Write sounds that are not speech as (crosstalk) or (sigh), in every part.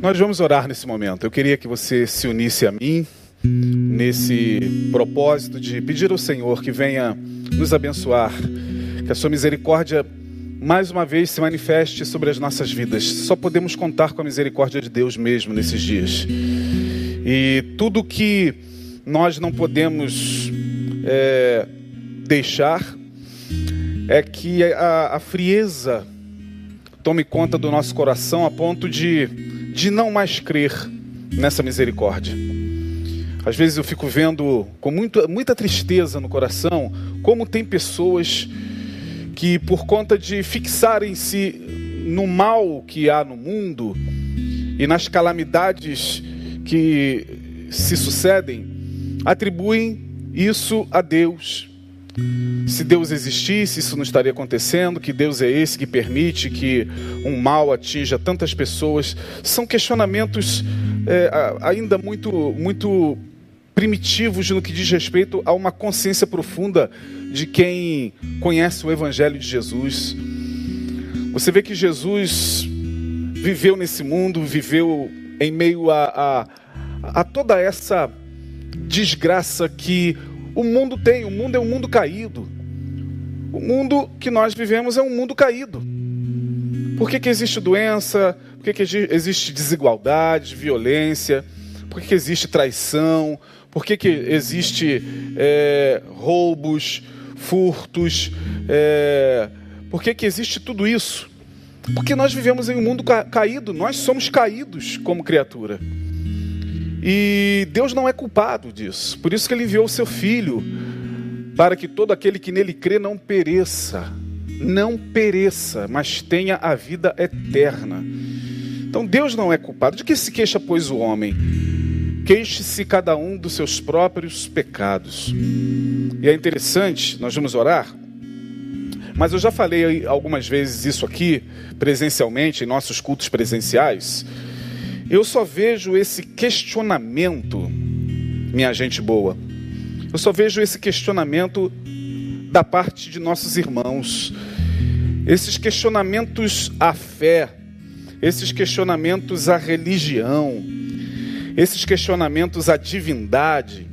Nós vamos orar nesse momento. Eu queria que você se unisse a mim nesse propósito de pedir ao Senhor que venha nos abençoar, que a sua misericórdia mais uma vez se manifeste sobre as nossas vidas. Só podemos contar com a misericórdia de Deus mesmo nesses dias. E tudo que nós não podemos é, deixar é que a, a frieza tome conta do nosso coração a ponto de, de não mais crer nessa misericórdia. Às vezes eu fico vendo com muito, muita tristeza no coração como tem pessoas que, por conta de fixarem-se no mal que há no mundo e nas calamidades que se sucedem, atribuem isso a Deus se Deus existisse, isso não estaria acontecendo, que Deus é esse que permite que um mal atinja tantas pessoas. São questionamentos é, ainda muito, muito primitivos no que diz respeito a uma consciência profunda de quem conhece o Evangelho de Jesus. Você vê que Jesus viveu nesse mundo, viveu em meio a, a, a toda essa desgraça que o mundo tem. O mundo é um mundo caído. O mundo que nós vivemos é um mundo caído. Por que, que existe doença? Por que, que existe desigualdade, violência? Por que, que existe traição? Por que, que existe é, roubos, furtos? É, por que, que existe tudo isso? Porque nós vivemos em um mundo ca caído, nós somos caídos como criatura. E Deus não é culpado disso. Por isso que ele enviou o seu filho para que todo aquele que nele crê não pereça, não pereça, mas tenha a vida eterna. Então Deus não é culpado. De que se queixa, pois, o homem? Queixe-se cada um dos seus próprios pecados. E é interessante, nós vamos orar, mas eu já falei algumas vezes isso aqui, presencialmente, em nossos cultos presenciais eu só vejo esse questionamento, minha gente boa. Eu só vejo esse questionamento da parte de nossos irmãos. Esses questionamentos à fé, esses questionamentos à religião, esses questionamentos à divindade,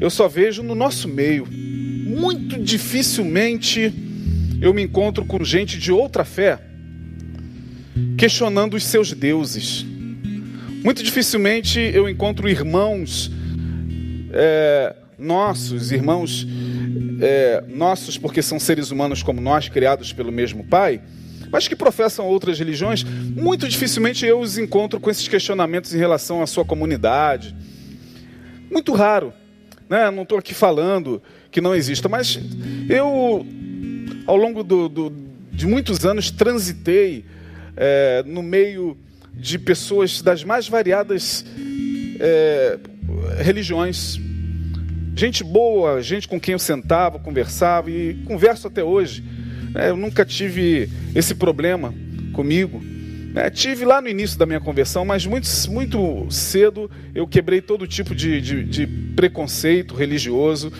eu só vejo no nosso meio. Muito dificilmente eu me encontro com gente de outra fé questionando os seus deuses. Muito dificilmente eu encontro irmãos é, nossos, irmãos é, nossos, porque são seres humanos como nós, criados pelo mesmo Pai, mas que professam outras religiões. Muito dificilmente eu os encontro com esses questionamentos em relação à sua comunidade. Muito raro. Né? Não estou aqui falando que não exista, mas eu, ao longo do, do, de muitos anos, transitei é, no meio de pessoas das mais variadas é, religiões. Gente boa, gente com quem eu sentava, conversava e converso até hoje. É, eu nunca tive esse problema comigo. É, tive lá no início da minha conversão, mas muito, muito cedo eu quebrei todo tipo de, de, de preconceito religioso.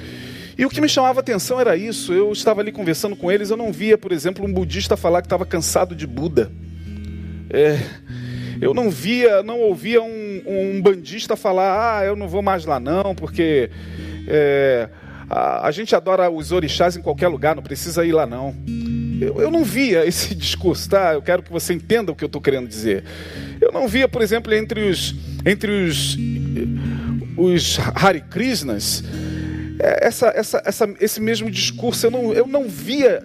E o que me chamava atenção era isso. Eu estava ali conversando com eles, eu não via, por exemplo, um budista falar que estava cansado de Buda. É, eu não via, não ouvia um, um bandista falar, ah, eu não vou mais lá não, porque é, a, a, gente adora os orixás em qualquer lugar, não precisa ir lá não. Eu, eu não via (laughs) esse discurso, tá? Eu quero que você entenda o que eu estou querendo dizer. Eu não via, por exemplo, entre os, entre os, os Hare Krishnas, é, essa, essa, essa, esse mesmo discurso. Eu não, eu não via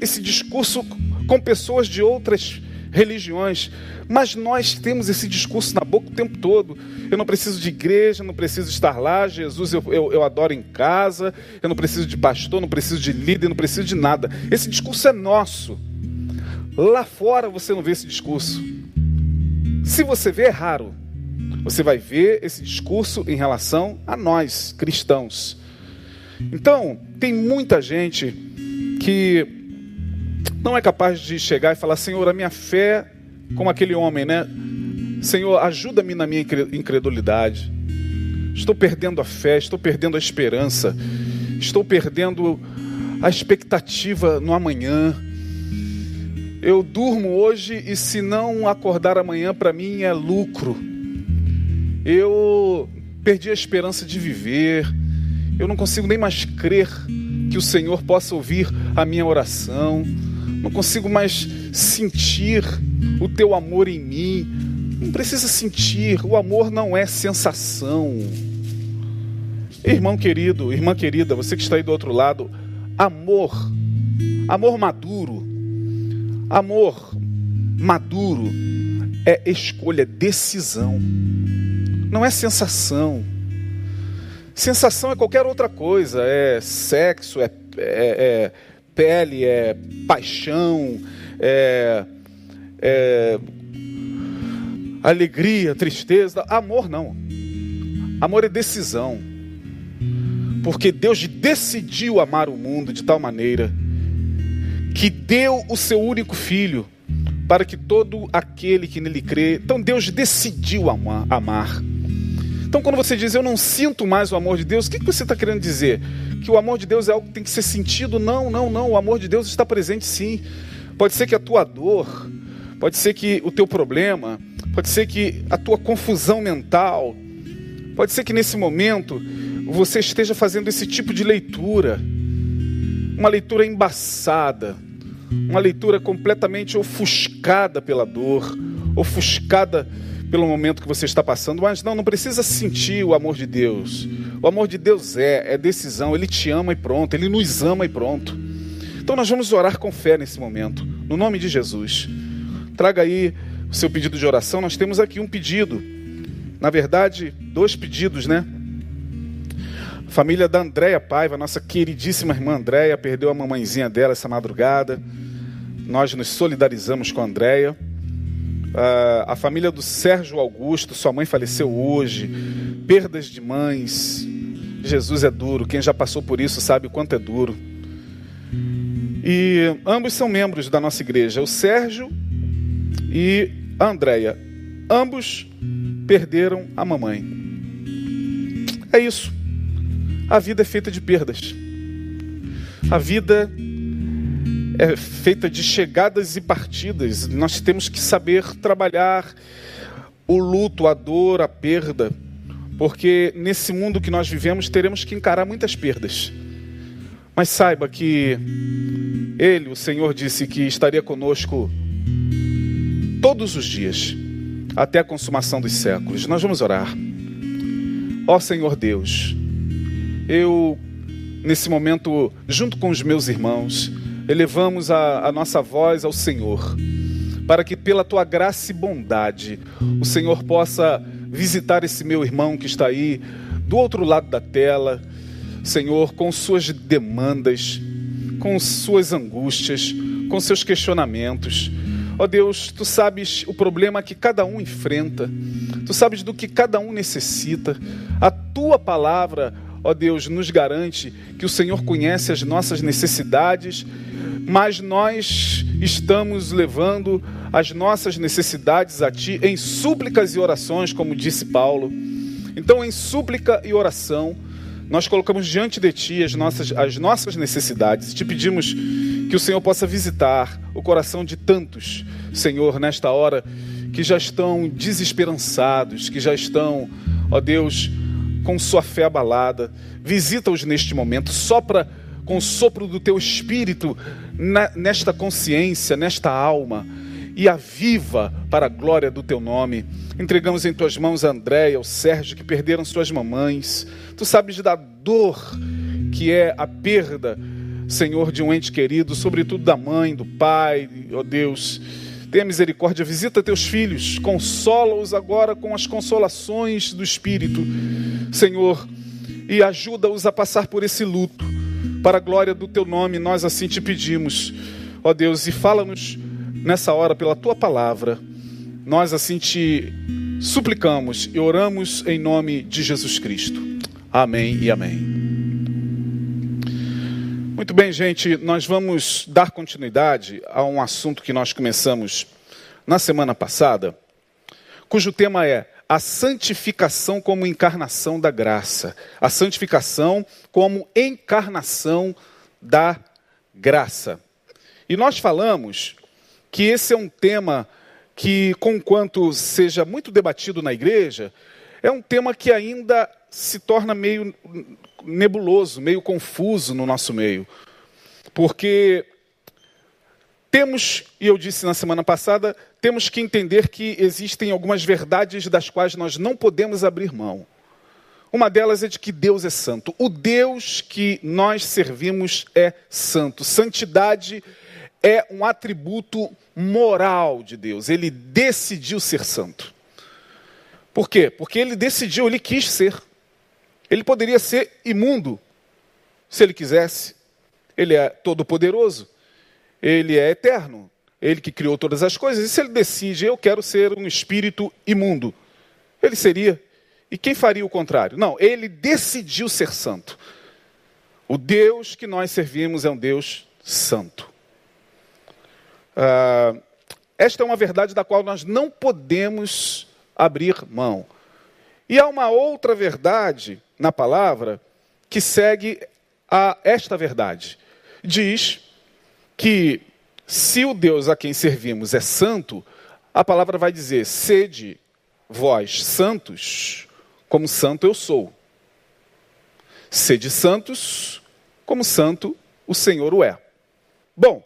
esse discurso com pessoas de outras religiões, mas nós temos esse discurso na boca o tempo todo. Eu não preciso de igreja, não preciso estar lá, Jesus eu, eu, eu adoro em casa, eu não preciso de pastor, não preciso de líder, não preciso de nada. Esse discurso é nosso. Lá fora você não vê esse discurso. Se você vê, é raro. Você vai ver esse discurso em relação a nós, cristãos. Então, tem muita gente que não é capaz de chegar e falar: Senhor, a minha fé, como aquele homem, né? Senhor, ajuda-me na minha incredulidade. Estou perdendo a fé, estou perdendo a esperança, estou perdendo a expectativa no amanhã. Eu durmo hoje e se não acordar amanhã para mim é lucro. Eu perdi a esperança de viver. Eu não consigo nem mais crer que o Senhor possa ouvir a minha oração. Não consigo mais sentir o teu amor em mim. Não precisa sentir. O amor não é sensação. Irmão querido, irmã querida, você que está aí do outro lado, amor, amor maduro, amor maduro é escolha, decisão, não é sensação. Sensação é qualquer outra coisa, é sexo, é, é, é pele, é paixão, é, é alegria, tristeza. Amor não. Amor é decisão. Porque Deus decidiu amar o mundo de tal maneira que deu o seu único filho para que todo aquele que nele crê. Então Deus decidiu amar. Então, quando você diz eu não sinto mais o amor de Deus, o que você está querendo dizer? Que o amor de Deus é algo que tem que ser sentido? Não, não, não. O amor de Deus está presente sim. Pode ser que a tua dor, pode ser que o teu problema, pode ser que a tua confusão mental, pode ser que nesse momento você esteja fazendo esse tipo de leitura, uma leitura embaçada, uma leitura completamente ofuscada pela dor, ofuscada pelo momento que você está passando, mas não, não precisa sentir o amor de Deus. O amor de Deus é, é decisão, Ele te ama e pronto, Ele nos ama e pronto. Então nós vamos orar com fé nesse momento, no nome de Jesus. Traga aí o seu pedido de oração, nós temos aqui um pedido, na verdade, dois pedidos, né? Família da Andréia Paiva, nossa queridíssima irmã Andréia, perdeu a mamãezinha dela essa madrugada. Nós nos solidarizamos com a Andréia. Uh, a família do Sérgio Augusto, sua mãe faleceu hoje, perdas de mães. Jesus é duro, quem já passou por isso sabe o quanto é duro. E ambos são membros da nossa igreja, o Sérgio e a Andréia. Ambos perderam a mamãe. É isso. A vida é feita de perdas. A vida é feita de chegadas e partidas. Nós temos que saber trabalhar o luto, a dor, a perda, porque nesse mundo que nós vivemos teremos que encarar muitas perdas. Mas saiba que Ele, o Senhor, disse que estaria conosco todos os dias, até a consumação dos séculos. Nós vamos orar. Ó Senhor Deus, eu, nesse momento, junto com os meus irmãos, elevamos a, a nossa voz ao Senhor, para que pela tua graça e bondade o Senhor possa visitar esse meu irmão que está aí do outro lado da tela, Senhor, com suas demandas, com suas angústias, com seus questionamentos. Ó oh Deus, tu sabes o problema que cada um enfrenta, tu sabes do que cada um necessita. A tua palavra, ó Deus, nos garante que o Senhor conhece as nossas necessidades mas nós estamos levando as nossas necessidades a Ti em súplicas e orações, como disse Paulo. Então, em súplica e oração, nós colocamos diante de Ti as nossas, as nossas necessidades te pedimos que o Senhor possa visitar o coração de tantos, Senhor, nesta hora, que já estão desesperançados, que já estão, ó Deus, com sua fé abalada. Visita-os neste momento, sopra com o sopro do teu espírito nesta consciência, nesta alma, e aviva para a glória do teu nome. Entregamos em tuas mãos a Andréia, o Sérgio, que perderam suas mamães. Tu sabes da dor que é a perda, Senhor, de um ente querido, sobretudo da mãe, do pai, ó oh Deus. Tenha misericórdia, visita teus filhos, consola-os agora com as consolações do Espírito, Senhor, e ajuda-os a passar por esse luto para a glória do teu nome, nós assim te pedimos, ó Deus, e fala-nos nessa hora pela tua palavra. Nós assim te suplicamos e oramos em nome de Jesus Cristo. Amém e amém. Muito bem, gente, nós vamos dar continuidade a um assunto que nós começamos na semana passada, cujo tema é a santificação como encarnação da graça. A santificação como encarnação da graça. E nós falamos que esse é um tema que, conquanto seja muito debatido na igreja, é um tema que ainda se torna meio nebuloso, meio confuso no nosso meio. Porque temos, e eu disse na semana passada, temos que entender que existem algumas verdades das quais nós não podemos abrir mão. Uma delas é de que Deus é santo. O Deus que nós servimos é santo. Santidade é um atributo moral de Deus. Ele decidiu ser santo. Por quê? Porque ele decidiu, ele quis ser. Ele poderia ser imundo, se ele quisesse. Ele é todo-poderoso. Ele é eterno. Ele que criou todas as coisas. E se ele decide, eu quero ser um espírito imundo, ele seria. E quem faria o contrário? Não, ele decidiu ser santo. O Deus que nós servimos é um Deus santo. Ah, esta é uma verdade da qual nós não podemos abrir mão. E há uma outra verdade na palavra que segue a esta verdade. Diz que se o Deus a quem servimos é santo, a palavra vai dizer: sede vós santos, como santo eu sou. Sede santos, como santo o Senhor o é. Bom,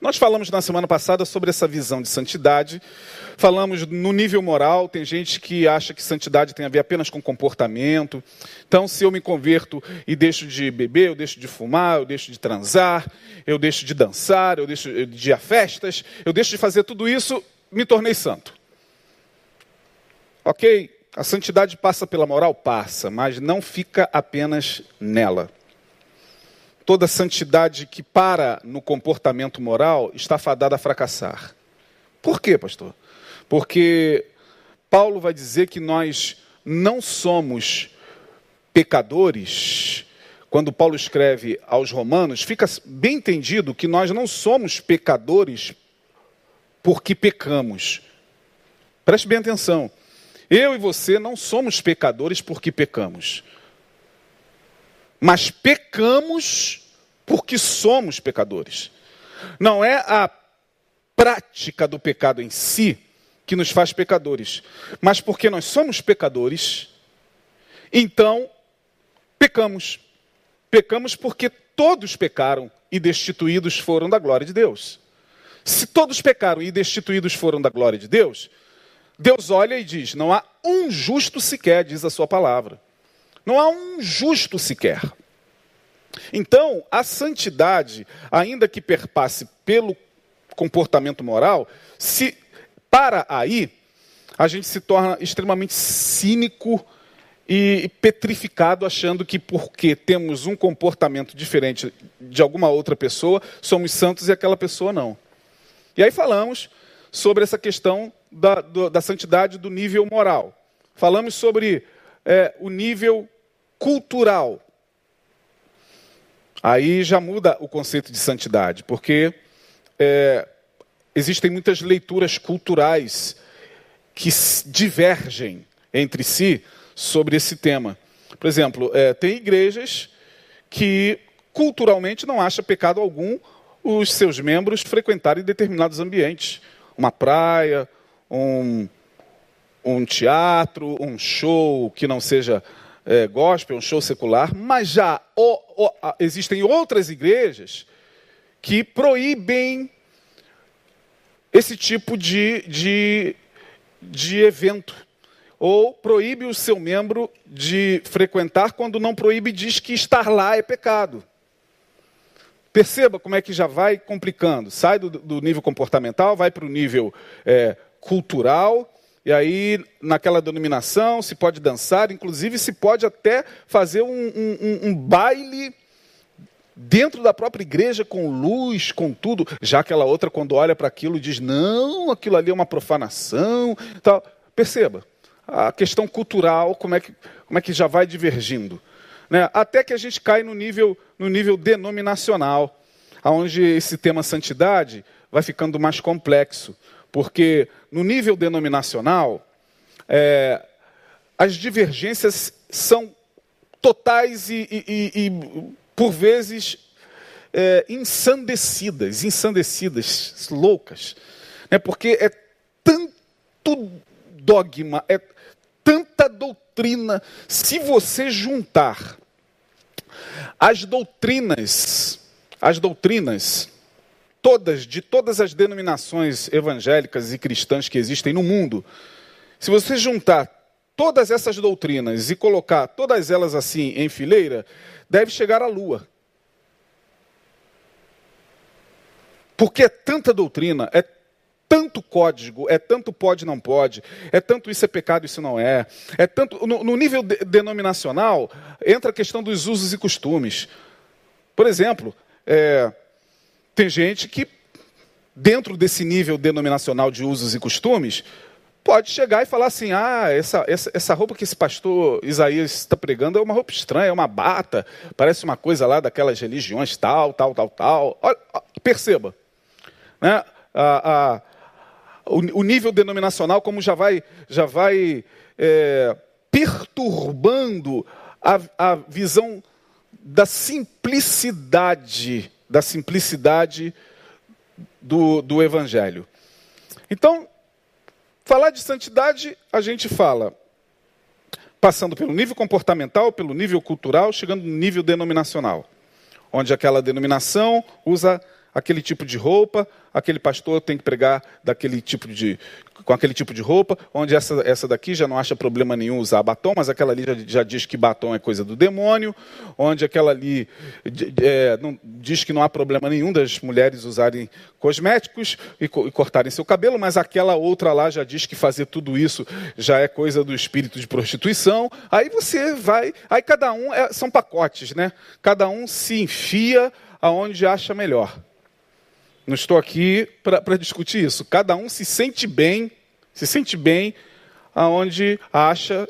nós falamos na semana passada sobre essa visão de santidade. Falamos no nível moral, tem gente que acha que santidade tem a ver apenas com comportamento. Então, se eu me converto e deixo de beber, eu deixo de fumar, eu deixo de transar, eu deixo de dançar, eu deixo de ir a festas, eu deixo de fazer tudo isso, me tornei santo. Ok? A santidade passa pela moral? Passa, mas não fica apenas nela. Toda santidade que para no comportamento moral está fadada a fracassar. Por quê, pastor? Porque Paulo vai dizer que nós não somos pecadores. Quando Paulo escreve aos Romanos, fica bem entendido que nós não somos pecadores porque pecamos. Preste bem atenção. Eu e você não somos pecadores porque pecamos. Mas pecamos porque somos pecadores. Não é a prática do pecado em si que nos faz pecadores, mas porque nós somos pecadores, então pecamos. Pecamos porque todos pecaram e destituídos foram da glória de Deus. Se todos pecaram e destituídos foram da glória de Deus, Deus olha e diz: não há um justo sequer, diz a sua palavra. Não há um justo sequer. Então, a santidade, ainda que perpasse pelo comportamento moral, se para aí, a gente se torna extremamente cínico e petrificado, achando que porque temos um comportamento diferente de alguma outra pessoa, somos santos e aquela pessoa não. E aí falamos sobre essa questão da, do, da santidade do nível moral. Falamos sobre é, o nível cultural. Aí já muda o conceito de santidade, porque é, existem muitas leituras culturais que divergem entre si sobre esse tema. Por exemplo, é, tem igrejas que culturalmente não acham pecado algum os seus membros frequentarem determinados ambientes, uma praia, um, um teatro, um show que não seja é, gospel, um show secular, mas já o, o, existem outras igrejas que proíbem esse tipo de, de, de evento. Ou proíbe o seu membro de frequentar, quando não proíbe, diz que estar lá é pecado. Perceba como é que já vai complicando. Sai do, do nível comportamental, vai para o nível é, cultural, e aí naquela denominação se pode dançar, inclusive se pode até fazer um, um, um baile dentro da própria igreja com luz, com tudo. Já aquela outra, quando olha para aquilo, diz: não, aquilo ali é uma profanação. Tal. Perceba, a questão cultural, como é que, como é que já vai divergindo. Né? Até que a gente cai no nível, no nível denominacional, onde esse tema santidade vai ficando mais complexo. Porque no nível denominacional, é, as divergências são totais e, e, e por vezes, é, ensandecidas, ensandecidas, loucas. Né? Porque é tanto dogma, é tanta doutrina. Se você juntar as doutrinas, as doutrinas, todas, de todas as denominações evangélicas e cristãs que existem no mundo, se você juntar todas essas doutrinas e colocar todas elas assim em fileira, deve chegar à lua. Porque é tanta doutrina, é tanto código, é tanto pode não pode, é tanto isso é pecado, isso não é, é tanto no, no nível de, denominacional entra a questão dos usos e costumes. Por exemplo, é, tem gente que dentro desse nível denominacional de usos e costumes pode chegar e falar assim: ah, essa, essa, essa roupa que esse pastor Isaías está pregando é uma roupa estranha, é uma bata, parece uma coisa lá daquelas religiões tal, tal, tal, tal. Olha, perceba, né? a, a, o, o, nível denominacional como já vai, já vai é, perturbando a, a visão da simplicidade, da simplicidade do, do Evangelho. Então, Falar de santidade, a gente fala passando pelo nível comportamental, pelo nível cultural, chegando no nível denominacional, onde aquela denominação usa aquele tipo de roupa, aquele pastor tem que pregar daquele tipo de, com aquele tipo de roupa, onde essa, essa daqui já não acha problema nenhum usar batom, mas aquela ali já, já diz que batom é coisa do demônio, onde aquela ali é, não, diz que não há problema nenhum das mulheres usarem cosméticos e, e cortarem seu cabelo, mas aquela outra lá já diz que fazer tudo isso já é coisa do espírito de prostituição. Aí você vai, aí cada um é, são pacotes, né? Cada um se enfia aonde acha melhor. Não estou aqui para discutir isso. Cada um se sente bem, se sente bem aonde acha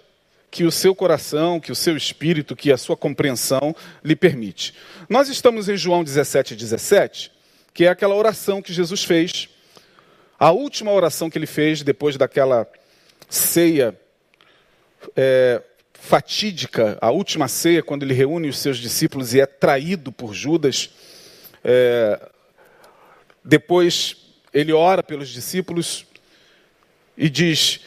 que o seu coração, que o seu espírito, que a sua compreensão lhe permite. Nós estamos em João 17, 17, que é aquela oração que Jesus fez, a última oração que ele fez depois daquela ceia é, fatídica, a última ceia, quando ele reúne os seus discípulos e é traído por Judas. É, depois ele ora pelos discípulos e diz: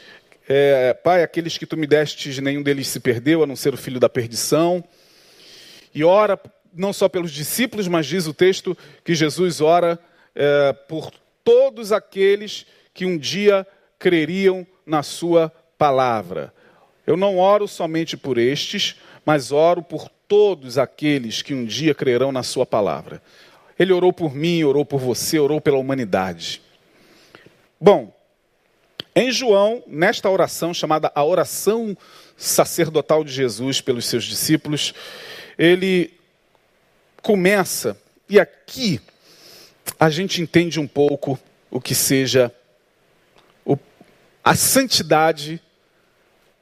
é, Pai, aqueles que tu me destes, nenhum deles se perdeu, a não ser o filho da perdição. E ora não só pelos discípulos, mas diz o texto que Jesus ora é, por todos aqueles que um dia creriam na Sua palavra. Eu não oro somente por estes, mas oro por todos aqueles que um dia crerão na Sua palavra. Ele orou por mim, orou por você, orou pela humanidade. Bom, em João, nesta oração chamada a oração sacerdotal de Jesus pelos seus discípulos, ele começa, e aqui a gente entende um pouco o que seja a santidade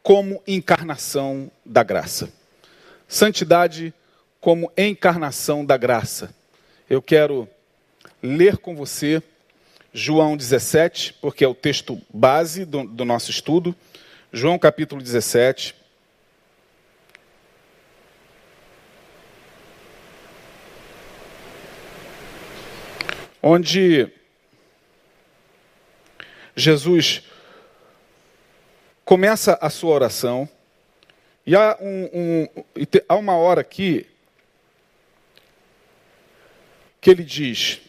como encarnação da graça. Santidade como encarnação da graça eu quero ler com você João 17, porque é o texto base do, do nosso estudo. João capítulo 17. Onde Jesus começa a sua oração, e há, um, um, há uma hora aqui que ele diz: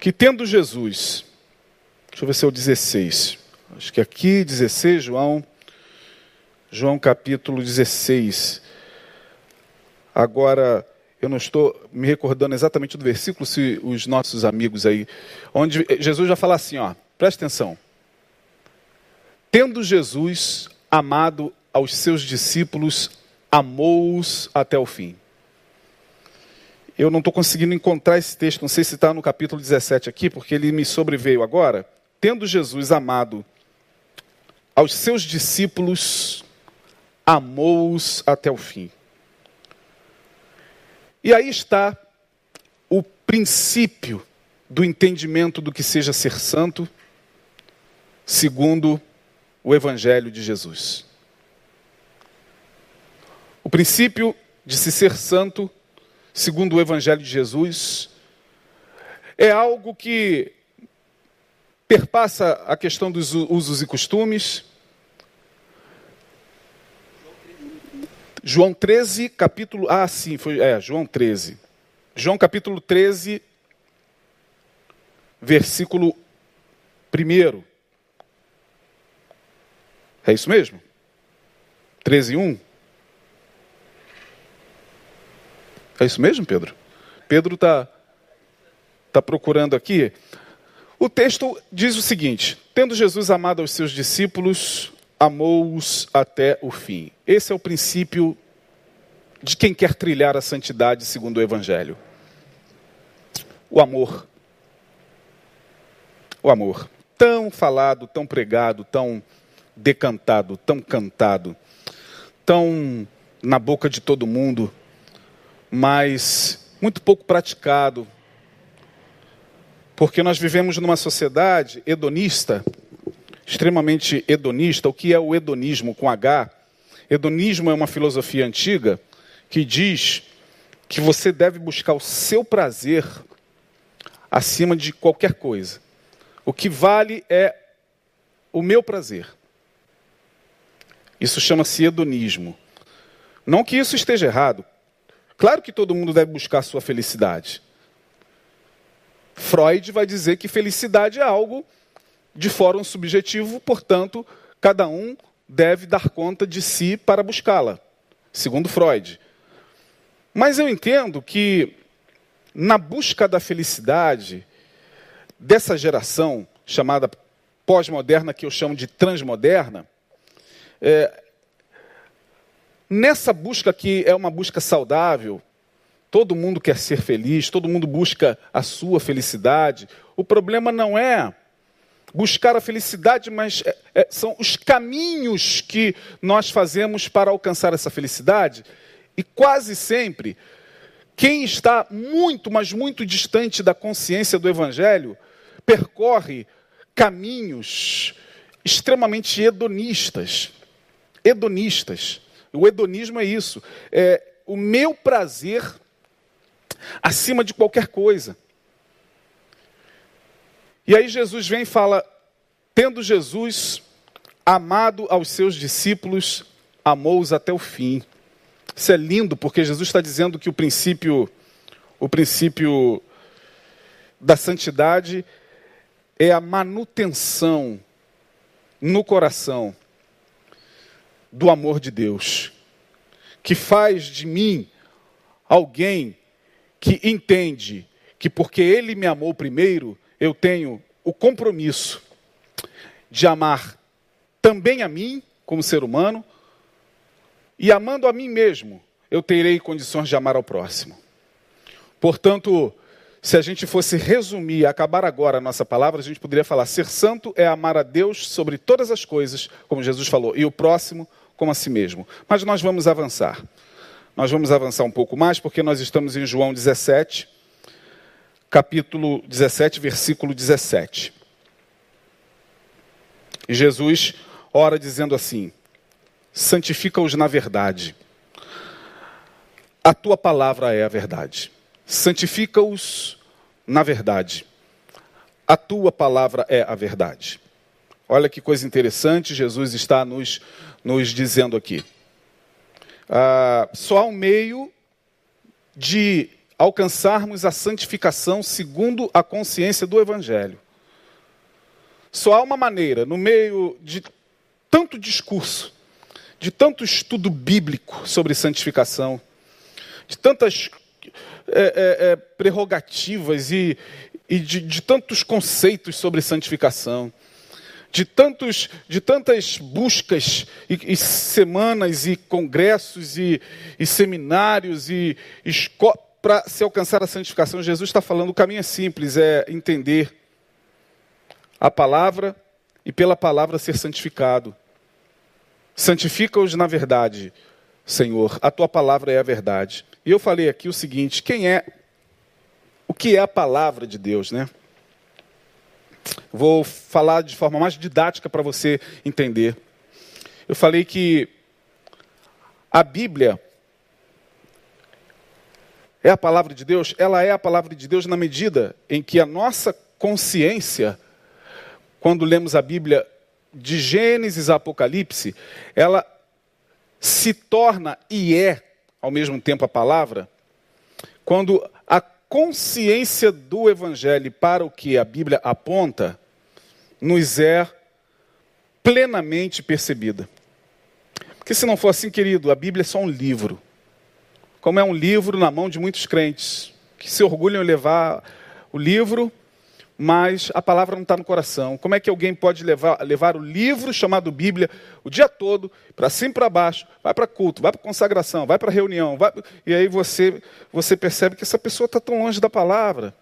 que tendo Jesus, deixa eu ver se é o 16, acho que aqui 16, João, João capítulo 16. Agora, eu não estou me recordando exatamente do versículo, se os nossos amigos aí, onde Jesus já fala assim, ó, presta atenção. Tendo Jesus amado aos seus discípulos amou-os até o fim. Eu não estou conseguindo encontrar esse texto, não sei se está no capítulo 17 aqui, porque ele me sobreveio agora. Tendo Jesus amado aos seus discípulos, amou-os até o fim. E aí está o princípio do entendimento do que seja ser santo, segundo o Evangelho de Jesus. O princípio de se ser santo, segundo o Evangelho de Jesus, é algo que perpassa a questão dos usos e costumes. João 13, capítulo. Ah, sim, foi. É, João 13. João capítulo 13, versículo 1. É isso mesmo? 13, 1? É isso mesmo, Pedro? Pedro está tá procurando aqui. O texto diz o seguinte: Tendo Jesus amado aos seus discípulos, amou-os até o fim. Esse é o princípio de quem quer trilhar a santidade segundo o Evangelho. O amor. O amor. Tão falado, tão pregado, tão decantado, tão cantado, tão na boca de todo mundo, mas muito pouco praticado. Porque nós vivemos numa sociedade hedonista, extremamente hedonista. O que é o hedonismo com H? Hedonismo é uma filosofia antiga que diz que você deve buscar o seu prazer acima de qualquer coisa. O que vale é o meu prazer. Isso chama-se hedonismo. Não que isso esteja errado. Claro que todo mundo deve buscar sua felicidade. Freud vai dizer que felicidade é algo de fórum subjetivo, portanto, cada um deve dar conta de si para buscá-la, segundo Freud. Mas eu entendo que na busca da felicidade dessa geração chamada pós-moderna, que eu chamo de transmoderna, é, nessa busca que é uma busca saudável, todo mundo quer ser feliz, todo mundo busca a sua felicidade. O problema não é buscar a felicidade, mas é, é, são os caminhos que nós fazemos para alcançar essa felicidade. E quase sempre quem está muito, mas muito distante da consciência do Evangelho, percorre caminhos extremamente hedonistas. Hedonistas. O hedonismo é isso. É o meu prazer acima de qualquer coisa. E aí Jesus vem e fala: tendo Jesus amado aos seus discípulos, amou-os até o fim. Isso é lindo porque Jesus está dizendo que o princípio, o princípio da santidade é a manutenção no coração do amor de Deus, que faz de mim alguém que entende que porque Ele me amou primeiro, eu tenho o compromisso de amar também a mim, como ser humano, e amando a mim mesmo, eu terei condições de amar ao próximo. Portanto, se a gente fosse resumir, acabar agora a nossa palavra, a gente poderia falar: ser santo é amar a Deus sobre todas as coisas, como Jesus falou, e o próximo como a si mesmo. Mas nós vamos avançar. Nós vamos avançar um pouco mais, porque nós estamos em João 17, capítulo 17, versículo 17. E Jesus ora dizendo assim: santifica-os na verdade. A tua palavra é a verdade. Santifica-os na verdade. A tua palavra é a verdade. Olha que coisa interessante, Jesus está nos, nos dizendo aqui. Ah, só há um meio de alcançarmos a santificação segundo a consciência do Evangelho. Só há uma maneira, no meio de tanto discurso, de tanto estudo bíblico sobre santificação, de tantas é, é, é, prerrogativas e, e de, de, tantos conceitos sobre santificação, de, tantos, de tantas buscas e, e semanas e congressos e, e seminários e para se alcançar a santificação, Jesus está falando o caminho é simples, é entender a palavra e pela palavra ser santificado. Santifica-os na verdade, Senhor. A tua palavra é a verdade. E eu falei aqui o seguinte: quem é. O que é a palavra de Deus, né? Vou falar de forma mais didática para você entender. Eu falei que a Bíblia é a palavra de Deus? Ela é a palavra de Deus na medida em que a nossa consciência, quando lemos a Bíblia de Gênesis a Apocalipse, ela se torna e é ao mesmo tempo a palavra, quando consciência do Evangelho para o que a Bíblia aponta nos é plenamente percebida. Porque se não for assim, querido, a Bíblia é só um livro. Como é um livro na mão de muitos crentes, que se orgulham em levar o livro mas a palavra não está no coração. Como é que alguém pode levar, levar o livro chamado Bíblia o dia todo, para cima e para baixo, vai para culto, vai para consagração, vai para reunião, vai... e aí você, você percebe que essa pessoa está tão longe da palavra.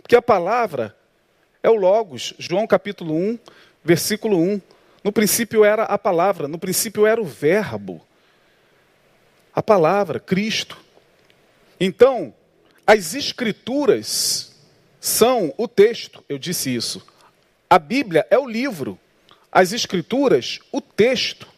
Porque a palavra é o Logos, João capítulo 1, versículo 1. No princípio era a palavra, no princípio era o Verbo. A palavra, Cristo. Então, as Escrituras são o texto, eu disse isso. A Bíblia é o livro, as Escrituras, o texto.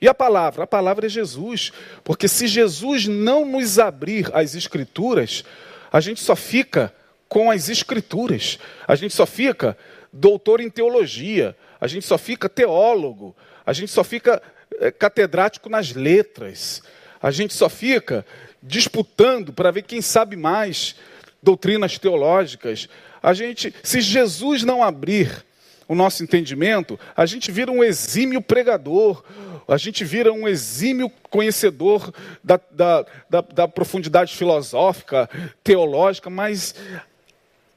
E a palavra? A palavra é Jesus. Porque se Jesus não nos abrir as Escrituras, a gente só fica com as Escrituras. A gente só fica doutor em teologia. A gente só fica teólogo. A gente só fica é, catedrático nas letras. A gente só fica disputando para ver quem sabe mais doutrinas teológicas. A gente, se Jesus não abrir o nosso entendimento, a gente vira um exímio pregador, a gente vira um exímio conhecedor da, da, da, da profundidade filosófica, teológica, mas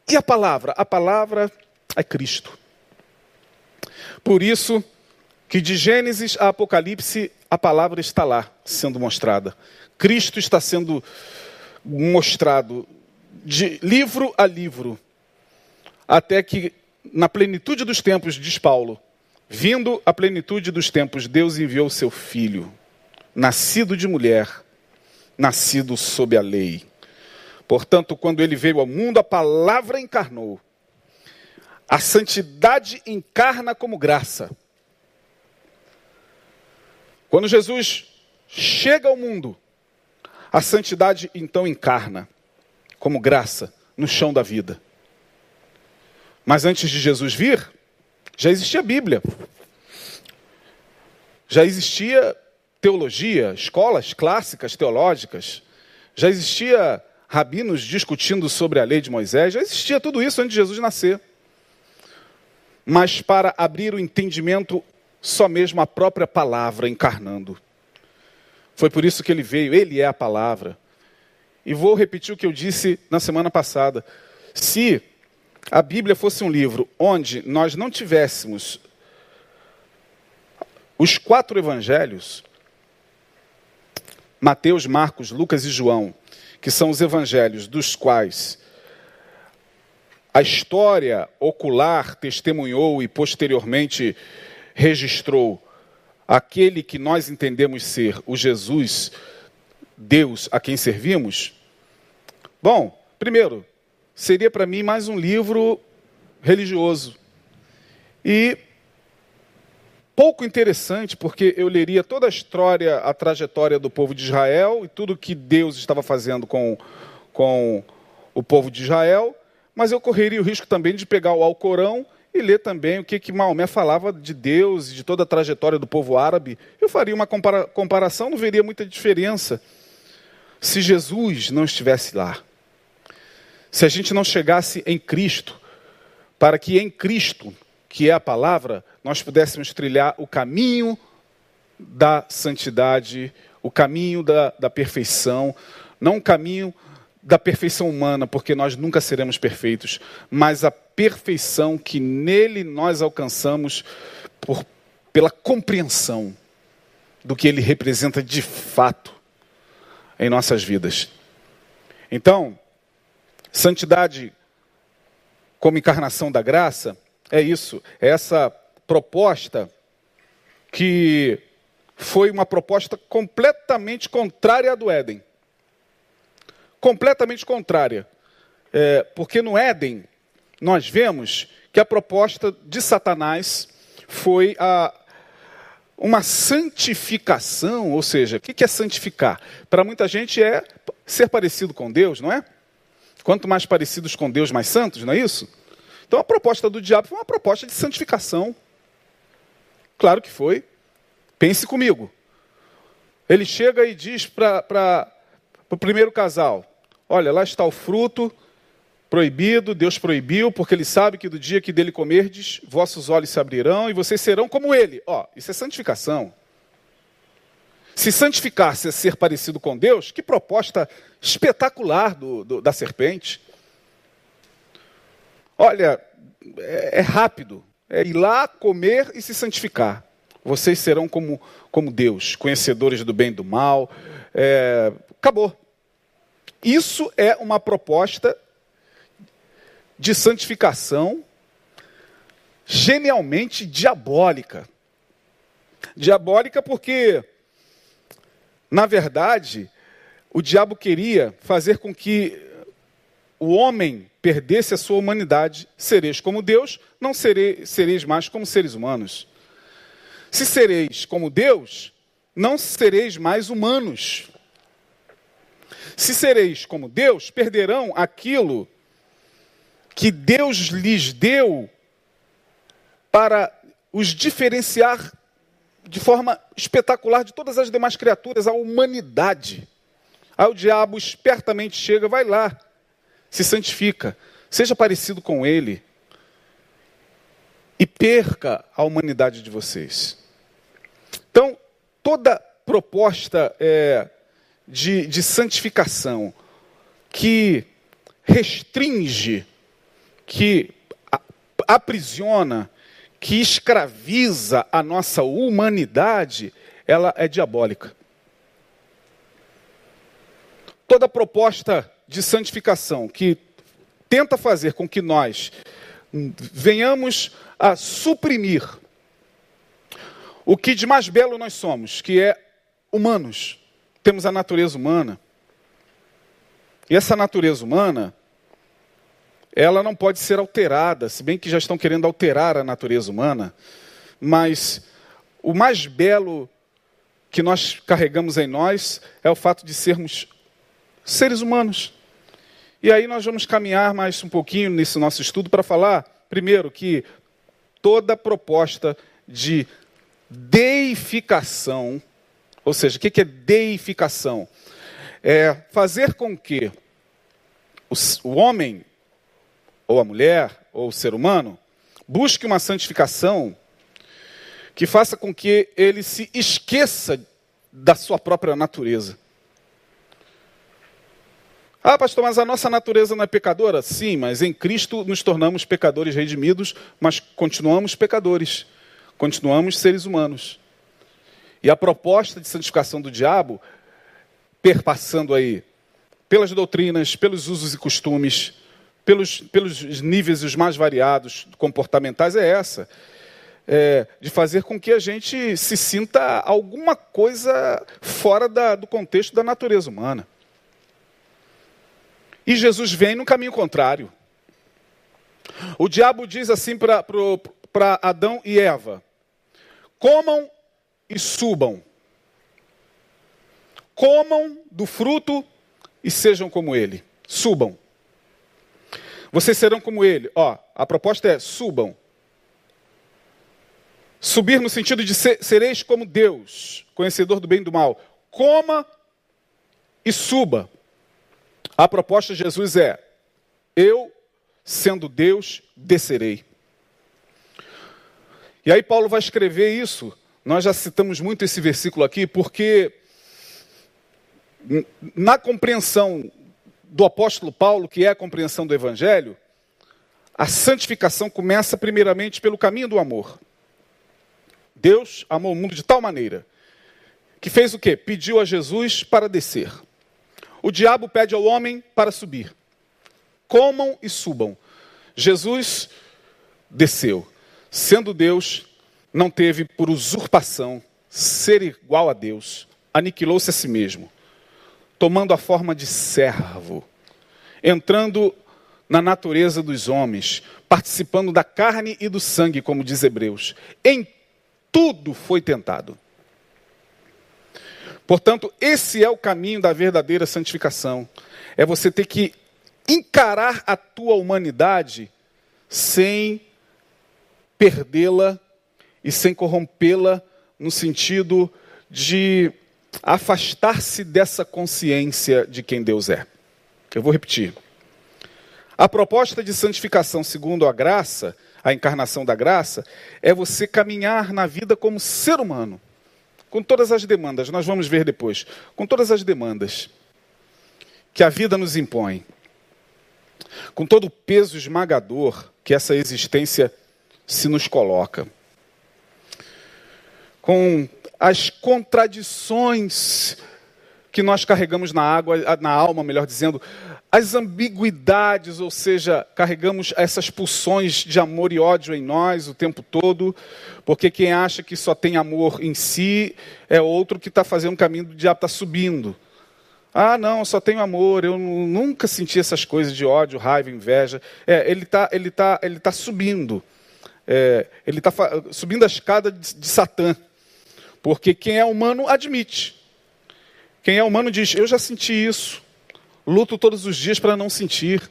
e a palavra? A palavra é Cristo. Por isso que de Gênesis a Apocalipse a palavra está lá sendo mostrada. Cristo está sendo mostrado de livro a livro, até que, na plenitude dos tempos, diz Paulo, vindo a plenitude dos tempos, Deus enviou seu filho, nascido de mulher, nascido sob a lei. Portanto, quando ele veio ao mundo, a palavra encarnou. A santidade encarna como graça. Quando Jesus chega ao mundo, a santidade então encarna como graça no chão da vida. Mas antes de Jesus vir, já existia Bíblia. Já existia teologia, escolas clássicas teológicas. Já existia rabinos discutindo sobre a lei de Moisés. Já existia tudo isso antes de Jesus nascer. Mas para abrir o entendimento, só mesmo a própria palavra encarnando. Foi por isso que ele veio, ele é a palavra. E vou repetir o que eu disse na semana passada. Se a Bíblia fosse um livro onde nós não tivéssemos os quatro evangelhos, Mateus, Marcos, Lucas e João, que são os evangelhos dos quais a história ocular testemunhou e posteriormente registrou aquele que nós entendemos ser o Jesus Deus a quem servimos? Bom, primeiro, seria para mim mais um livro religioso. E pouco interessante, porque eu leria toda a história, a trajetória do povo de Israel e tudo que Deus estava fazendo com, com o povo de Israel, mas eu correria o risco também de pegar o Alcorão e ler também o que, que Maomé falava de Deus e de toda a trajetória do povo árabe. Eu faria uma compara comparação, não veria muita diferença se Jesus não estivesse lá, se a gente não chegasse em Cristo, para que em Cristo, que é a palavra, nós pudéssemos trilhar o caminho da santidade, o caminho da, da perfeição, não o caminho da perfeição humana, porque nós nunca seremos perfeitos, mas a perfeição que nele nós alcançamos por, pela compreensão do que ele representa de fato em nossas vidas. Então, santidade como encarnação da graça é isso, é essa proposta que foi uma proposta completamente contrária à do Éden. Completamente contrária. É, porque no Éden, nós vemos que a proposta de Satanás foi a, uma santificação, ou seja, o que é santificar? Para muita gente é ser parecido com Deus, não é? Quanto mais parecidos com Deus, mais santos, não é isso? Então a proposta do diabo foi uma proposta de santificação. Claro que foi. Pense comigo. Ele chega e diz para o primeiro casal: Olha, lá está o fruto proibido, Deus proibiu, porque ele sabe que do dia que dele comerdes, vossos olhos se abrirão e vocês serão como ele. Ó, isso é santificação. Se santificar-se é ser parecido com Deus, que proposta espetacular do, do, da serpente. Olha, é, é, rápido. É ir lá, comer e se santificar. Vocês serão como, como Deus, conhecedores do bem e do mal. É, acabou. Isso é uma proposta de santificação genialmente diabólica. Diabólica porque, na verdade, o diabo queria fazer com que o homem perdesse a sua humanidade. Sereis como Deus, não sereis, sereis mais como seres humanos. Se sereis como Deus, não sereis mais humanos. Se sereis como Deus, perderão aquilo que Deus lhes deu para os diferenciar de forma espetacular de todas as demais criaturas, a humanidade. Aí o diabo espertamente chega, vai lá, se santifica, seja parecido com ele e perca a humanidade de vocês. Então, toda proposta é, de, de santificação que restringe que aprisiona, que escraviza a nossa humanidade, ela é diabólica. Toda proposta de santificação que tenta fazer com que nós venhamos a suprimir o que de mais belo nós somos, que é humanos. Temos a natureza humana. E essa natureza humana, ela não pode ser alterada, se bem que já estão querendo alterar a natureza humana, mas o mais belo que nós carregamos em nós é o fato de sermos seres humanos. E aí nós vamos caminhar mais um pouquinho nesse nosso estudo para falar, primeiro, que toda proposta de deificação, ou seja, o que é deificação? É fazer com que o homem ou a mulher, ou o ser humano, busque uma santificação que faça com que ele se esqueça da sua própria natureza. Ah, pastor, mas a nossa natureza não é pecadora? Sim, mas em Cristo nos tornamos pecadores redimidos, mas continuamos pecadores, continuamos seres humanos. E a proposta de santificação do diabo, perpassando aí pelas doutrinas, pelos usos e costumes, pelos, pelos níveis os mais variados comportamentais é essa. É, de fazer com que a gente se sinta alguma coisa fora da, do contexto da natureza humana. E Jesus vem no caminho contrário. O diabo diz assim para Adão e Eva: comam e subam. Comam do fruto e sejam como ele. Subam. Vocês serão como ele. Ó, a proposta é: subam. Subir no sentido de ser, sereis como Deus, conhecedor do bem e do mal. Coma e suba. A proposta de Jesus é: eu, sendo Deus, descerei. E aí Paulo vai escrever isso. Nós já citamos muito esse versículo aqui, porque na compreensão do apóstolo Paulo, que é a compreensão do Evangelho, a santificação começa primeiramente pelo caminho do amor. Deus amou o mundo de tal maneira que fez o quê? Pediu a Jesus para descer. O diabo pede ao homem para subir. Comam e subam. Jesus desceu. Sendo Deus, não teve por usurpação ser igual a Deus, aniquilou-se a si mesmo tomando a forma de servo, entrando na natureza dos homens, participando da carne e do sangue, como diz Hebreus. Em tudo foi tentado. Portanto, esse é o caminho da verdadeira santificação. É você ter que encarar a tua humanidade sem perdê-la e sem corrompê-la no sentido de afastar-se dessa consciência de quem Deus é. Eu vou repetir. A proposta de santificação segundo a graça, a encarnação da graça, é você caminhar na vida como ser humano, com todas as demandas, nós vamos ver depois, com todas as demandas que a vida nos impõe, com todo o peso esmagador que essa existência se nos coloca, com as contradições que nós carregamos na água, na alma, melhor dizendo, as ambiguidades, ou seja, carregamos essas pulsões de amor e ódio em nós o tempo todo, porque quem acha que só tem amor em si é outro que está fazendo o caminho do diabo, está subindo. Ah, não, só tenho amor, eu nunca senti essas coisas de ódio, raiva, inveja. É, ele está ele tá, ele tá subindo. É, ele está subindo a escada de, de Satã. Porque quem é humano admite. Quem é humano diz: Eu já senti isso. Luto todos os dias para não sentir.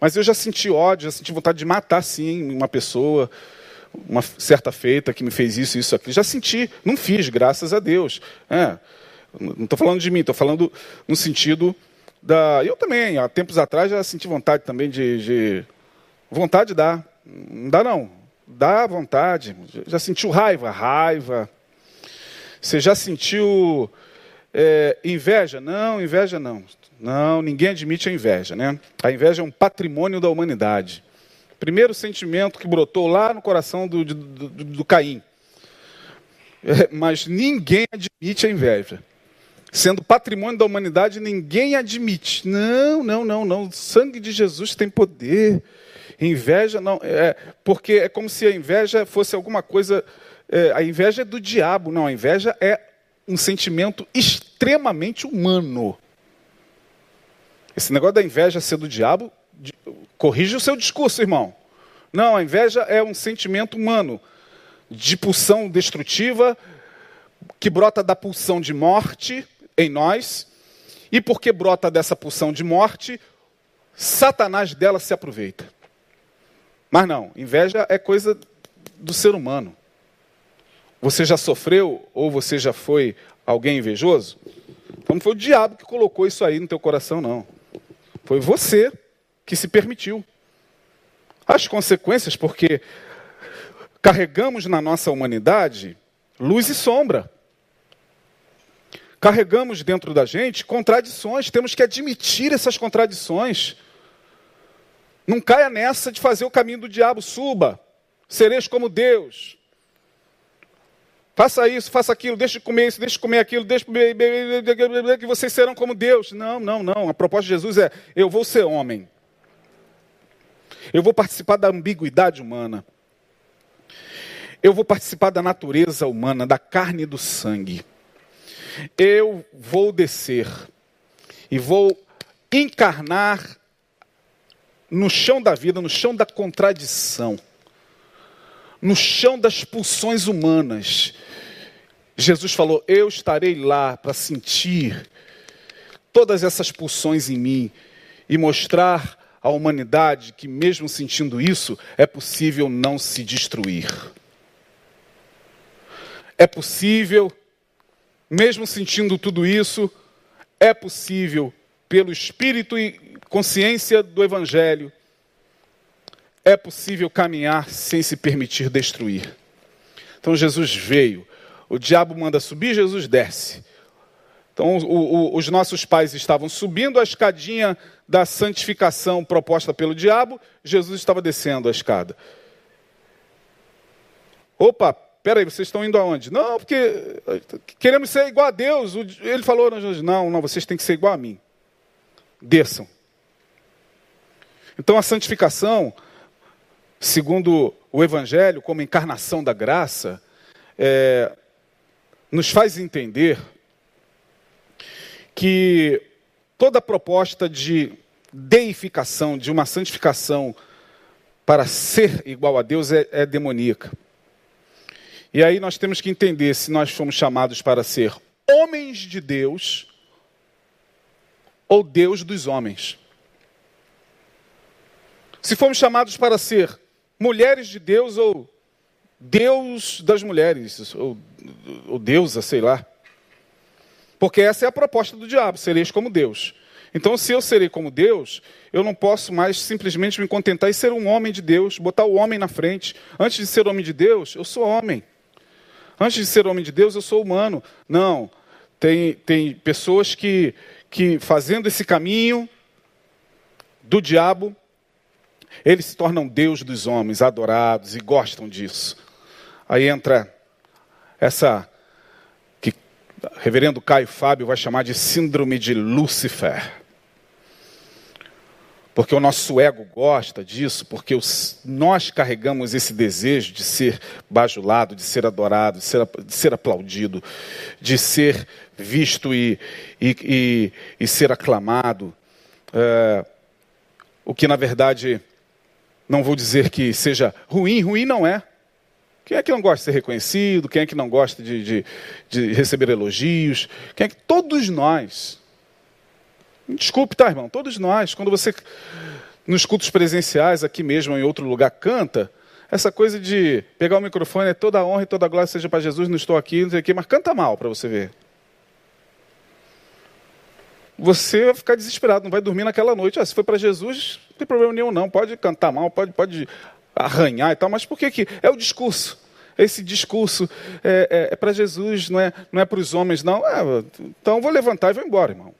Mas eu já senti ódio, já senti vontade de matar, sim, uma pessoa, uma certa feita que me fez isso, isso, aquilo. Já senti, não fiz, graças a Deus. É, não estou falando de mim, estou falando no sentido da. Eu também, há tempos atrás, já senti vontade também de. de... Vontade dá. Não dá, não. Dá vontade. Já sentiu raiva? Raiva. Você já sentiu é, inveja? Não, inveja não. Não, ninguém admite a inveja, né? A inveja é um patrimônio da humanidade. Primeiro sentimento que brotou lá no coração do, do, do, do Caim. É, mas ninguém admite a inveja. Sendo patrimônio da humanidade, ninguém admite. Não, não, não, não. O sangue de Jesus tem poder. Inveja não. É, porque é como se a inveja fosse alguma coisa. É, a inveja é do diabo. Não, a inveja é um sentimento extremamente humano. Esse negócio da inveja ser do diabo, corrige o seu discurso, irmão. Não, a inveja é um sentimento humano, de pulsão destrutiva, que brota da pulsão de morte em nós, e porque brota dessa pulsão de morte, Satanás dela se aproveita. Mas não, inveja é coisa do ser humano. Você já sofreu ou você já foi alguém invejoso? Então não foi o diabo que colocou isso aí no teu coração, não. Foi você que se permitiu. As consequências, porque carregamos na nossa humanidade luz e sombra. Carregamos dentro da gente contradições, temos que admitir essas contradições. Não caia nessa de fazer o caminho do diabo, suba, sereis como Deus. Faça isso, faça aquilo, deixe de comer isso, deixe de comer aquilo, deixe que vocês serão como Deus. Não, não, não. A proposta de Jesus é: eu vou ser homem. Eu vou participar da ambiguidade humana. Eu vou participar da natureza humana, da carne e do sangue. Eu vou descer e vou encarnar no chão da vida, no chão da contradição, no chão das pulsões humanas Jesus falou: Eu estarei lá para sentir todas essas pulsões em mim e mostrar à humanidade que, mesmo sentindo isso, é possível não se destruir. É possível, mesmo sentindo tudo isso, é possível, pelo espírito e consciência do Evangelho, é possível caminhar sem se permitir destruir. Então Jesus veio o diabo manda subir, Jesus desce. Então, o, o, os nossos pais estavam subindo a escadinha da santificação proposta pelo diabo, Jesus estava descendo a escada. Opa, peraí, vocês estão indo aonde? Não, porque queremos ser igual a Deus. Ele falou, não, não, vocês têm que ser igual a mim. Desçam. Então a santificação, segundo o Evangelho, como encarnação da graça, é, nos faz entender que toda proposta de deificação, de uma santificação para ser igual a Deus é, é demoníaca. E aí nós temos que entender se nós fomos chamados para ser homens de Deus ou Deus dos homens. Se fomos chamados para ser mulheres de Deus ou Deus das mulheres, ou, ou deusa, sei lá. Porque essa é a proposta do diabo, sereis como Deus. Então, se eu serei como Deus, eu não posso mais simplesmente me contentar em ser um homem de Deus, botar o homem na frente. Antes de ser homem de Deus, eu sou homem. Antes de ser homem de Deus, eu sou humano. Não. Tem, tem pessoas que, que, fazendo esse caminho do diabo, eles se tornam Deus dos homens, adorados e gostam disso. Aí entra essa que reverendo Caio Fábio vai chamar de síndrome de Lúcifer. Porque o nosso ego gosta disso, porque os, nós carregamos esse desejo de ser bajulado, de ser adorado, de ser, de ser aplaudido, de ser visto e, e, e, e ser aclamado. É, o que na verdade não vou dizer que seja ruim, ruim não é. Quem é que não gosta de ser reconhecido? Quem é que não gosta de, de, de receber elogios? Quem é que todos nós. Desculpe, tá, irmão? Todos nós, quando você nos cultos presenciais, aqui mesmo ou em outro lugar, canta, essa coisa de pegar o microfone é toda a honra e toda a glória seja para Jesus, não estou aqui, não sei o quê, mas canta mal para você ver. Você vai ficar desesperado, não vai dormir naquela noite. Ah, se foi para Jesus, não tem problema nenhum, não. Pode cantar mal, pode, pode arranhar e tal, mas por que que? É o discurso. Esse discurso é, é, é para Jesus, não é, não é para os homens, não. É, então vou levantar e vou embora, irmão.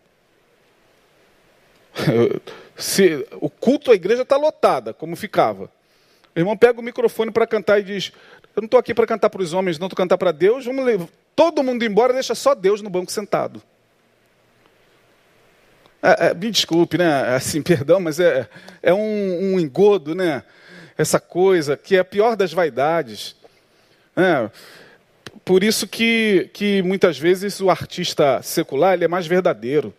Se, o culto à igreja está lotada, como ficava. O irmão pega o microfone para cantar e diz: Eu não estou aqui para cantar para os homens, não estou cantar para Deus. Vamos levar todo mundo embora, deixa só Deus no banco sentado. É, é, me desculpe, né? Assim, perdão, mas é, é um, um engodo, né? Essa coisa que é a pior das vaidades. É, por isso que, que muitas vezes o artista secular ele é mais verdadeiro.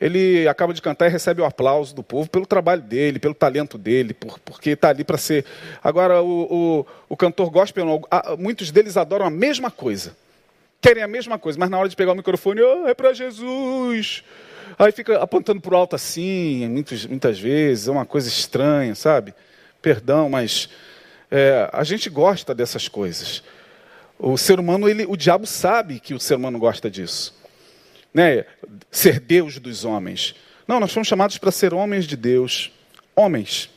Ele acaba de cantar e recebe o aplauso do povo pelo trabalho dele, pelo talento dele, por, porque está ali para ser. Agora, o, o, o cantor gospel, muitos deles adoram a mesma coisa. Querem a mesma coisa, mas na hora de pegar o microfone, oh, é para Jesus. Aí fica apontando para o alto assim, muitas, muitas vezes, é uma coisa estranha, sabe? Perdão, mas é, a gente gosta dessas coisas. O ser humano, ele, o diabo sabe que o ser humano gosta disso. Né? Ser Deus dos homens. Não, nós fomos chamados para ser homens de Deus. Homens.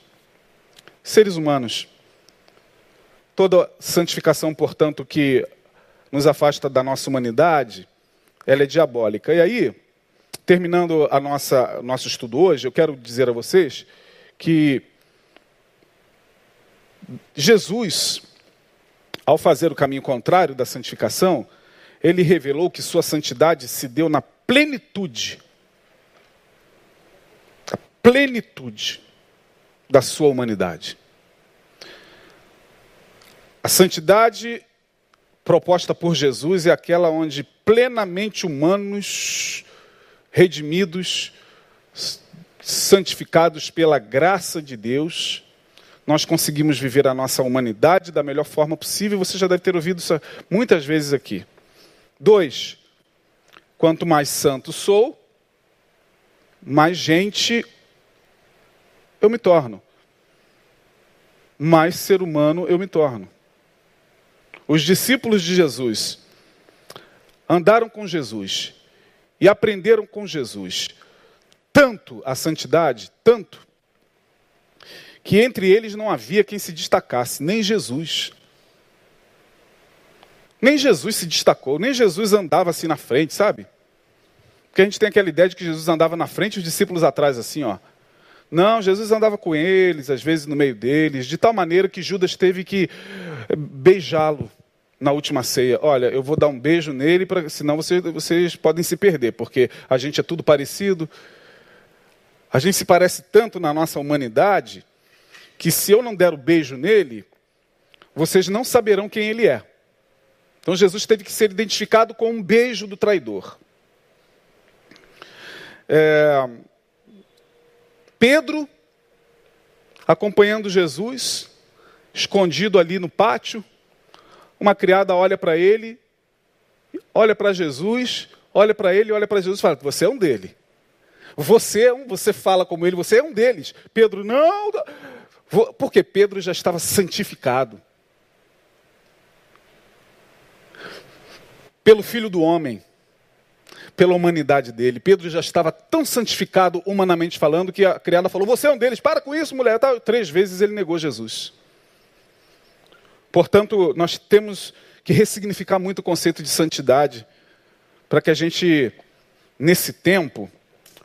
Seres humanos. Toda santificação, portanto, que nos afasta da nossa humanidade, ela é diabólica. E aí, terminando a nossa nosso estudo hoje, eu quero dizer a vocês que Jesus, ao fazer o caminho contrário da santificação, ele revelou que sua santidade se deu na plenitude a plenitude da sua humanidade. A santidade proposta por Jesus é aquela onde plenamente humanos, redimidos, santificados pela graça de Deus, nós conseguimos viver a nossa humanidade da melhor forma possível. Você já deve ter ouvido isso muitas vezes aqui. Dois, quanto mais santo sou, mais gente eu me torno. Mais ser humano eu me torno. Os discípulos de Jesus andaram com Jesus e aprenderam com Jesus tanto a santidade, tanto que entre eles não havia quem se destacasse, nem Jesus. Nem Jesus se destacou, nem Jesus andava assim na frente, sabe? Porque a gente tem aquela ideia de que Jesus andava na frente e os discípulos atrás, assim, ó. Não, Jesus andava com eles, às vezes no meio deles, de tal maneira que Judas teve que beijá-lo na última ceia. Olha, eu vou dar um beijo nele, pra, senão vocês, vocês podem se perder, porque a gente é tudo parecido. A gente se parece tanto na nossa humanidade que se eu não der o beijo nele, vocês não saberão quem ele é. Então Jesus teve que ser identificado com um beijo do traidor. É, Pedro, acompanhando Jesus, escondido ali no pátio, uma criada olha para ele, olha para Jesus, olha para ele, olha para Jesus e fala: Você é um dele. Você é um, você fala como ele, você é um deles. Pedro, não. Porque Pedro já estava santificado. Pelo filho do homem pela humanidade dele. Pedro já estava tão santificado, humanamente falando, que a criada falou: Você é um deles, para com isso, mulher. Três vezes ele negou Jesus. Portanto, nós temos que ressignificar muito o conceito de santidade, para que a gente, nesse tempo,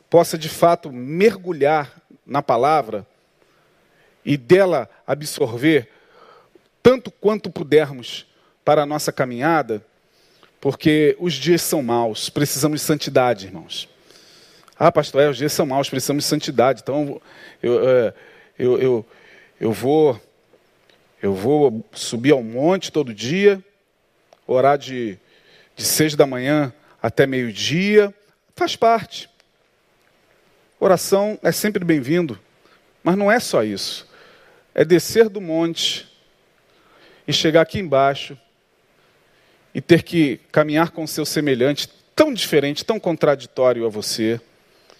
possa de fato mergulhar na palavra e dela absorver tanto quanto pudermos para a nossa caminhada porque os dias são maus, precisamos de santidade, irmãos. Ah, pastor, é, os dias são maus, precisamos de santidade. Então, eu, é, eu, eu, eu, vou, eu vou subir ao monte todo dia, orar de, de seis da manhã até meio-dia. Faz parte. Oração é sempre bem-vindo, mas não é só isso. É descer do monte e chegar aqui embaixo e ter que caminhar com seu semelhante tão diferente, tão contraditório a você,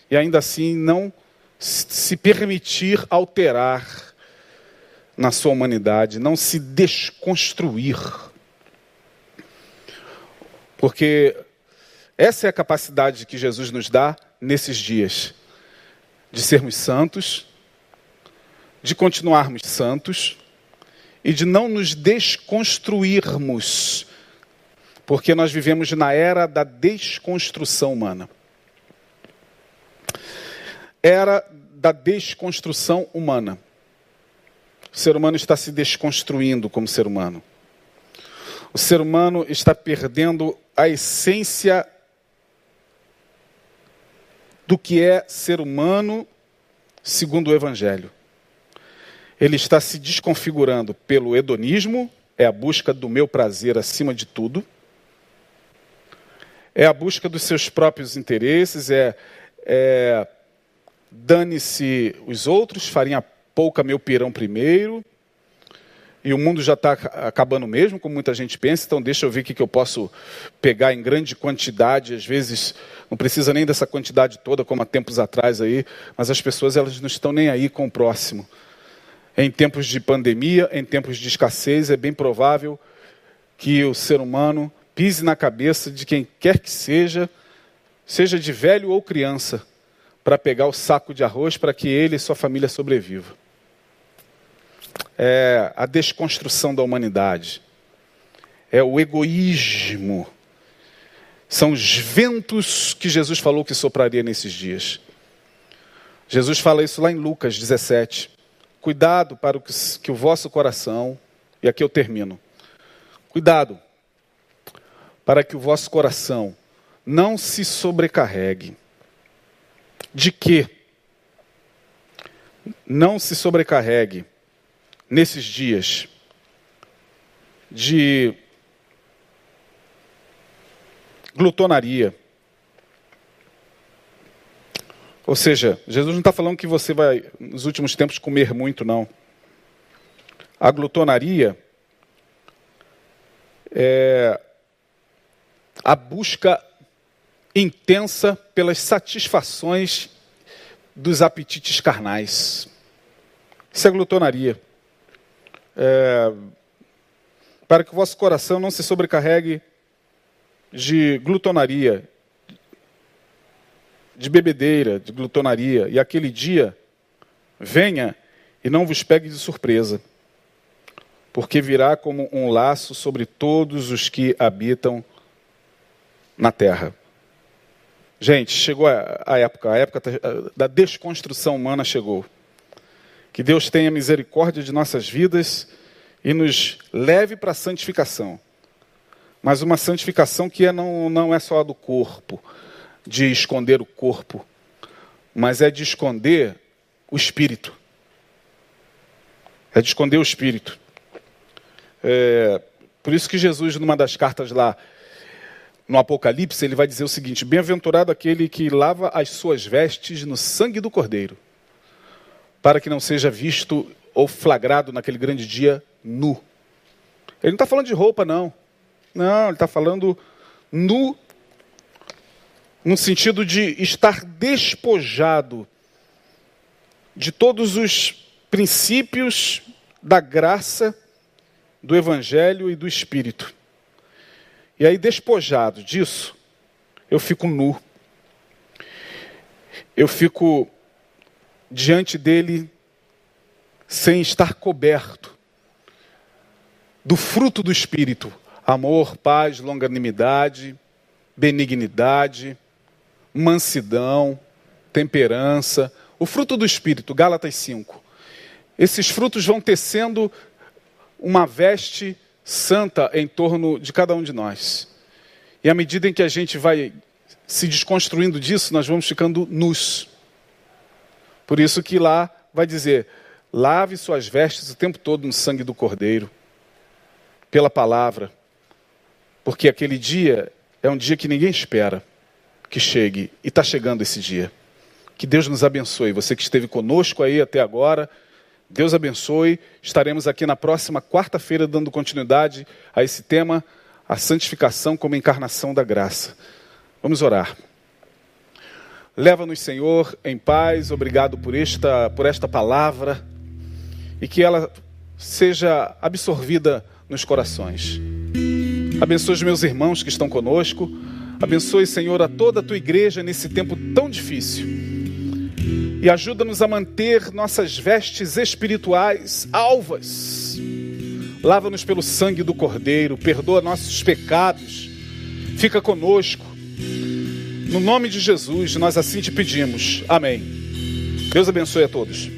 e ainda assim não se permitir alterar na sua humanidade, não se desconstruir. Porque essa é a capacidade que Jesus nos dá nesses dias, de sermos santos, de continuarmos santos e de não nos desconstruirmos porque nós vivemos na era da desconstrução humana. Era da desconstrução humana. O ser humano está se desconstruindo como ser humano. O ser humano está perdendo a essência do que é ser humano segundo o Evangelho. Ele está se desconfigurando pelo hedonismo, é a busca do meu prazer acima de tudo. É a busca dos seus próprios interesses, é, é dane-se os outros, farinha pouca meu pirão primeiro, e o mundo já está acabando mesmo, como muita gente pensa, então deixa eu ver o que, eu posso pegar em grande quantidade, às vezes não precisa nem dessa quantidade toda, como há tempos atrás aí, mas as pessoas elas não estão nem aí com o próximo. Em tempos de pandemia, em tempos de escassez, é bem provável que o ser humano pise na cabeça de quem quer que seja, seja de velho ou criança, para pegar o saco de arroz para que ele e sua família sobrevivam. É a desconstrução da humanidade. É o egoísmo. São os ventos que Jesus falou que sopraria nesses dias. Jesus fala isso lá em Lucas 17. Cuidado para que, que o vosso coração, e aqui eu termino. Cuidado para que o vosso coração não se sobrecarregue. De que? Não se sobrecarregue nesses dias de glutonaria. Ou seja, Jesus não está falando que você vai, nos últimos tempos, comer muito, não. A glutonaria é a busca intensa pelas satisfações dos apetites carnais. Isso é glutonaria. É, para que o vosso coração não se sobrecarregue de glutonaria, de bebedeira, de glutonaria, e aquele dia venha e não vos pegue de surpresa, porque virá como um laço sobre todos os que habitam na terra. Gente, chegou a, época, a época da desconstrução humana chegou. Que Deus tenha misericórdia de nossas vidas e nos leve para a santificação. Mas uma santificação que é, não, não é só do corpo, de esconder o corpo, mas é de esconder o espírito. É de esconder o espírito. É, por isso que Jesus, numa das cartas lá, no Apocalipse, ele vai dizer o seguinte: Bem-aventurado aquele que lava as suas vestes no sangue do Cordeiro, para que não seja visto ou flagrado naquele grande dia nu. Ele não está falando de roupa, não. Não, ele está falando nu, no sentido de estar despojado de todos os princípios da graça, do Evangelho e do Espírito. E aí, despojado disso, eu fico nu. Eu fico diante dele sem estar coberto do fruto do Espírito: amor, paz, longanimidade, benignidade, mansidão, temperança. O fruto do Espírito, Gálatas 5. Esses frutos vão tecendo uma veste santa em torno de cada um de nós. E à medida em que a gente vai se desconstruindo disso, nós vamos ficando nus. Por isso que lá vai dizer: lave suas vestes o tempo todo no sangue do Cordeiro, pela palavra, porque aquele dia é um dia que ninguém espera que chegue, e está chegando esse dia. Que Deus nos abençoe. Você que esteve conosco aí até agora, Deus abençoe. Estaremos aqui na próxima quarta-feira dando continuidade a esse tema, a santificação como encarnação da graça. Vamos orar. Leva-nos, Senhor, em paz. Obrigado por esta, por esta palavra e que ela seja absorvida nos corações. Abençoe os meus irmãos que estão conosco. Abençoe, Senhor, a toda a tua igreja nesse tempo tão difícil. E ajuda-nos a manter nossas vestes espirituais alvas. Lava-nos pelo sangue do Cordeiro, perdoa nossos pecados. Fica conosco. No nome de Jesus, nós assim te pedimos. Amém. Deus abençoe a todos.